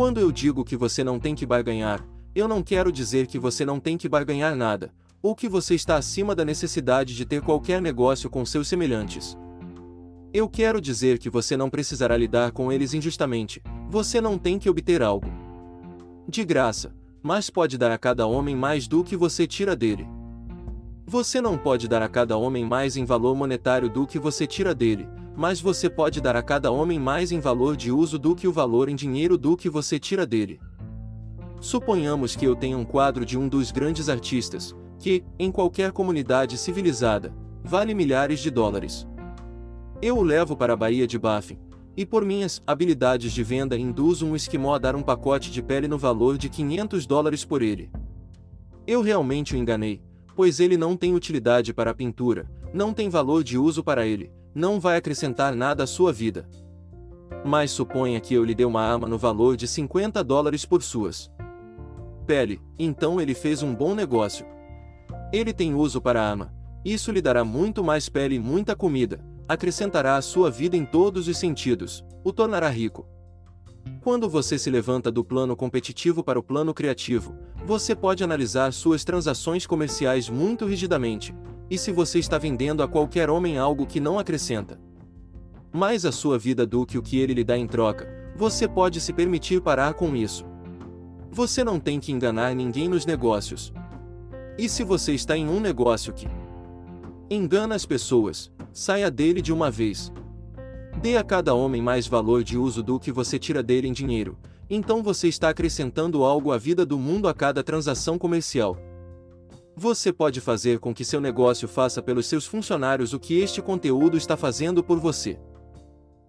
Quando eu digo que você não tem que barganhar, eu não quero dizer que você não tem que barganhar nada, ou que você está acima da necessidade de ter qualquer negócio com seus semelhantes. Eu quero dizer que você não precisará lidar com eles injustamente, você não tem que obter algo de graça, mas pode dar a cada homem mais do que você tira dele. Você não pode dar a cada homem mais em valor monetário do que você tira dele, mas você pode dar a cada homem mais em valor de uso do que o valor em dinheiro do que você tira dele. Suponhamos que eu tenha um quadro de um dos grandes artistas, que, em qualquer comunidade civilizada, vale milhares de dólares. Eu o levo para a Baía de Baffin, e por minhas habilidades de venda induzo um esquimó a dar um pacote de pele no valor de 500 dólares por ele. Eu realmente o enganei, pois ele não tem utilidade para a pintura, não tem valor de uso para ele, não vai acrescentar nada à sua vida. Mas suponha que eu lhe dê uma arma no valor de 50 dólares por suas pele, então ele fez um bom negócio. Ele tem uso para a arma, isso lhe dará muito mais pele e muita comida, acrescentará à sua vida em todos os sentidos, o tornará rico. Quando você se levanta do plano competitivo para o plano criativo, você pode analisar suas transações comerciais muito rigidamente, e se você está vendendo a qualquer homem algo que não acrescenta mais a sua vida do que o que ele lhe dá em troca, você pode se permitir parar com isso. Você não tem que enganar ninguém nos negócios. E se você está em um negócio que engana as pessoas, saia dele de uma vez. Dê a cada homem mais valor de uso do que você tira dele em dinheiro, então você está acrescentando algo à vida do mundo a cada transação comercial. Você pode fazer com que seu negócio faça pelos seus funcionários o que este conteúdo está fazendo por você.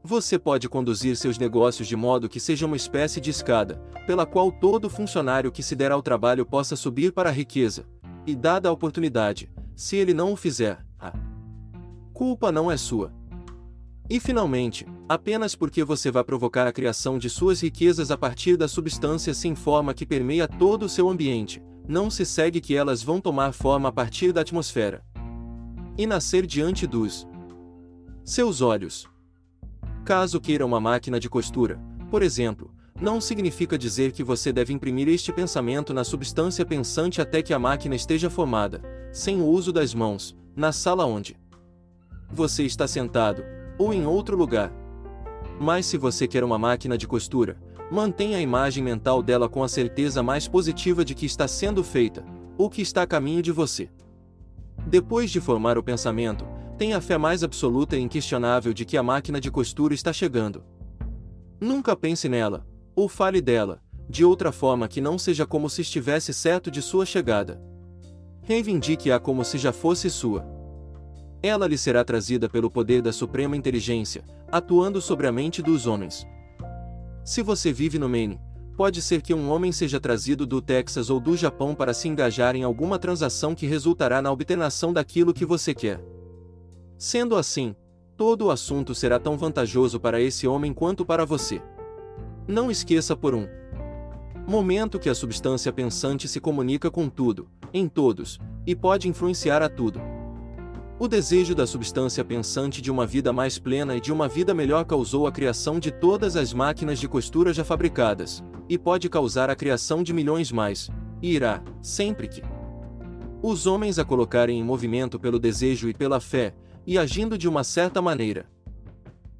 Você pode conduzir seus negócios de modo que seja uma espécie de escada, pela qual todo funcionário que se der ao trabalho possa subir para a riqueza. E dada a oportunidade, se ele não o fizer, a culpa não é sua. E finalmente, apenas porque você vai provocar a criação de suas riquezas a partir da substância sem forma que permeia todo o seu ambiente, não se segue que elas vão tomar forma a partir da atmosfera e nascer diante dos seus olhos. Caso queira uma máquina de costura, por exemplo, não significa dizer que você deve imprimir este pensamento na substância pensante até que a máquina esteja formada, sem o uso das mãos, na sala onde você está sentado, ou em outro lugar. Mas se você quer uma máquina de costura, mantenha a imagem mental dela com a certeza mais positiva de que está sendo feita, ou que está a caminho de você. Depois de formar o pensamento, tenha a fé mais absoluta e inquestionável de que a máquina de costura está chegando. Nunca pense nela, ou fale dela, de outra forma que não seja como se estivesse certo de sua chegada. Reivindique-a como se já fosse sua. Ela lhe será trazida pelo poder da suprema inteligência, atuando sobre a mente dos homens. Se você vive no Maine, pode ser que um homem seja trazido do Texas ou do Japão para se engajar em alguma transação que resultará na obtenção daquilo que você quer. Sendo assim, todo o assunto será tão vantajoso para esse homem quanto para você. Não esqueça por um momento que a substância pensante se comunica com tudo, em todos, e pode influenciar a tudo. O desejo da substância pensante de uma vida mais plena e de uma vida melhor causou a criação de todas as máquinas de costura já fabricadas, e pode causar a criação de milhões mais, e irá, sempre que os homens a colocarem em movimento pelo desejo e pela fé, e agindo de uma certa maneira.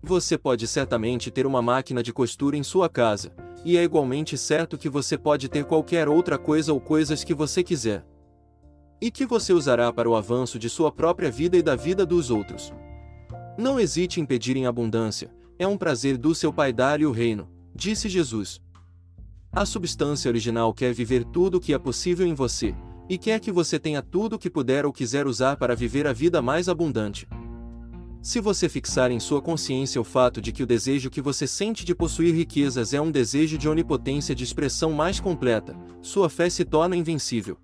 Você pode certamente ter uma máquina de costura em sua casa, e é igualmente certo que você pode ter qualquer outra coisa ou coisas que você quiser e que você usará para o avanço de sua própria vida e da vida dos outros. Não hesite em pedir em abundância, é um prazer do seu Pai dar-lhe o reino, disse Jesus. A substância original quer viver tudo o que é possível em você, e quer que você tenha tudo o que puder ou quiser usar para viver a vida mais abundante. Se você fixar em sua consciência o fato de que o desejo que você sente de possuir riquezas é um desejo de onipotência de expressão mais completa, sua fé se torna invencível.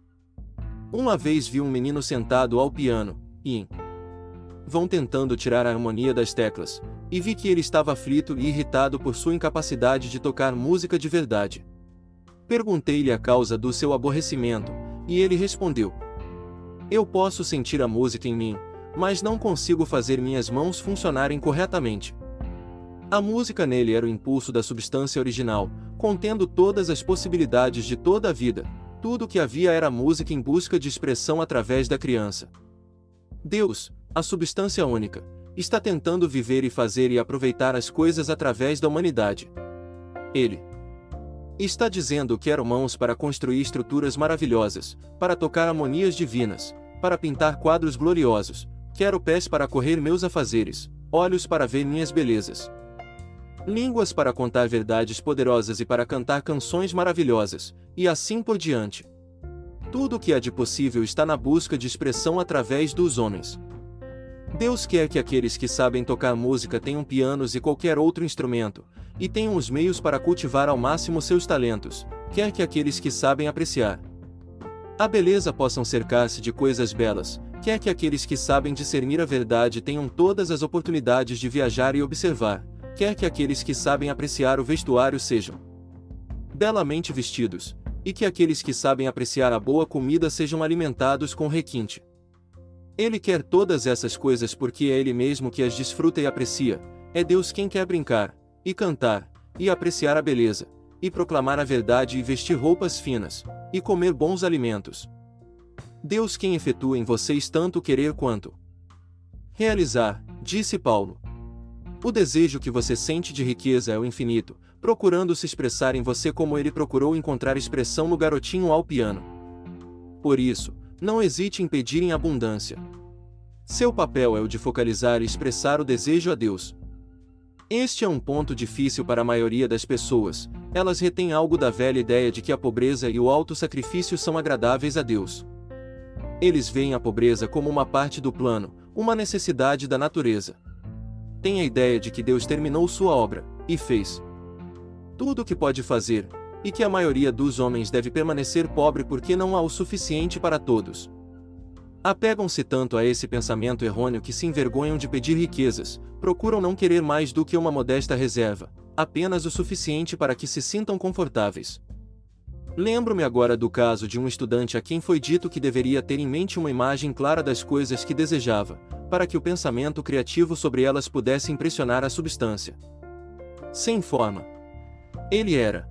Uma vez vi um menino sentado ao piano, e em vão tentando tirar a harmonia das teclas, e vi que ele estava aflito e irritado por sua incapacidade de tocar música de verdade. Perguntei-lhe a causa do seu aborrecimento, e ele respondeu: Eu posso sentir a música em mim, mas não consigo fazer minhas mãos funcionarem corretamente. A música nele era o impulso da substância original, contendo todas as possibilidades de toda a vida. Tudo o que havia era música em busca de expressão através da criança. Deus, a substância única, está tentando viver e fazer e aproveitar as coisas através da humanidade. Ele está dizendo: Quero mãos para construir estruturas maravilhosas, para tocar harmonias divinas, para pintar quadros gloriosos, quero pés para correr meus afazeres, olhos para ver minhas belezas, línguas para contar verdades poderosas e para cantar canções maravilhosas, e assim por diante. Tudo o que há de possível está na busca de expressão através dos homens. Deus quer que aqueles que sabem tocar música tenham pianos e qualquer outro instrumento, e tenham os meios para cultivar ao máximo seus talentos, quer que aqueles que sabem apreciar a beleza possam cercar-se de coisas belas, quer que aqueles que sabem discernir a verdade tenham todas as oportunidades de viajar e observar, quer que aqueles que sabem apreciar o vestuário sejam belamente vestidos, e que aqueles que sabem apreciar a boa comida sejam alimentados com requinte. Ele quer todas essas coisas porque é Ele mesmo que as desfruta e aprecia, é Deus quem quer brincar, e cantar, e apreciar a beleza, e proclamar a verdade e vestir roupas finas, e comer bons alimentos. Deus quem efetua em vocês tanto querer quanto realizar, disse Paulo. O desejo que você sente de riqueza é o infinito, procurando se expressar em você como ele procurou encontrar expressão no garotinho ao piano. Por isso, não hesite em pedir em abundância. Seu papel é o de focalizar e expressar o desejo a Deus. Este é um ponto difícil para a maioria das pessoas, elas retêm algo da velha ideia de que a pobreza e o alto sacrifício são agradáveis a Deus. Eles veem a pobreza como uma parte do plano, uma necessidade da natureza tem a ideia de que Deus terminou sua obra, e fez tudo o que pode fazer, e que a maioria dos homens deve permanecer pobre porque não há o suficiente para todos. Apegam-se tanto a esse pensamento errôneo que se envergonham de pedir riquezas, procuram não querer mais do que uma modesta reserva, apenas o suficiente para que se sintam confortáveis. Lembro-me agora do caso de um estudante a quem foi dito que deveria ter em mente uma imagem clara das coisas que desejava, para que o pensamento criativo sobre elas pudesse impressionar a substância. Sem forma. Ele era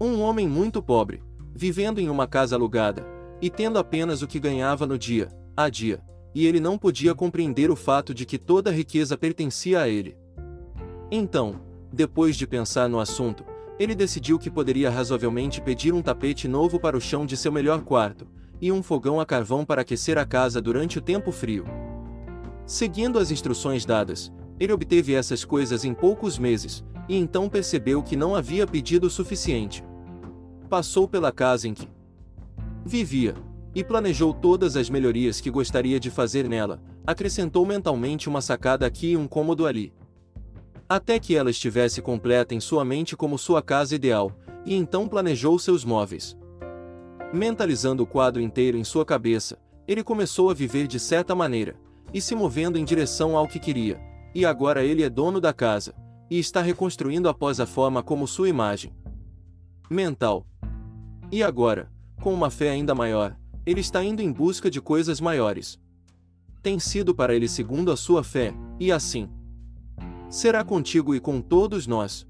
um homem muito pobre, vivendo em uma casa alugada, e tendo apenas o que ganhava no dia a dia, e ele não podia compreender o fato de que toda a riqueza pertencia a ele. Então, depois de pensar no assunto, ele decidiu que poderia razoavelmente pedir um tapete novo para o chão de seu melhor quarto, e um fogão a carvão para aquecer a casa durante o tempo frio. Seguindo as instruções dadas, ele obteve essas coisas em poucos meses, e então percebeu que não havia pedido o suficiente. Passou pela casa em que vivia, e planejou todas as melhorias que gostaria de fazer nela, acrescentou mentalmente uma sacada aqui e um cômodo ali até que ela estivesse completa em sua mente como sua casa ideal, e então planejou seus móveis. Mentalizando o quadro inteiro em sua cabeça, ele começou a viver de certa maneira, e se movendo em direção ao que queria, e agora ele é dono da casa, e está reconstruindo após a forma como sua imagem mental. E agora, com uma fé ainda maior, ele está indo em busca de coisas maiores. Tem sido para ele segundo a sua fé, e assim será contigo e com todos nós.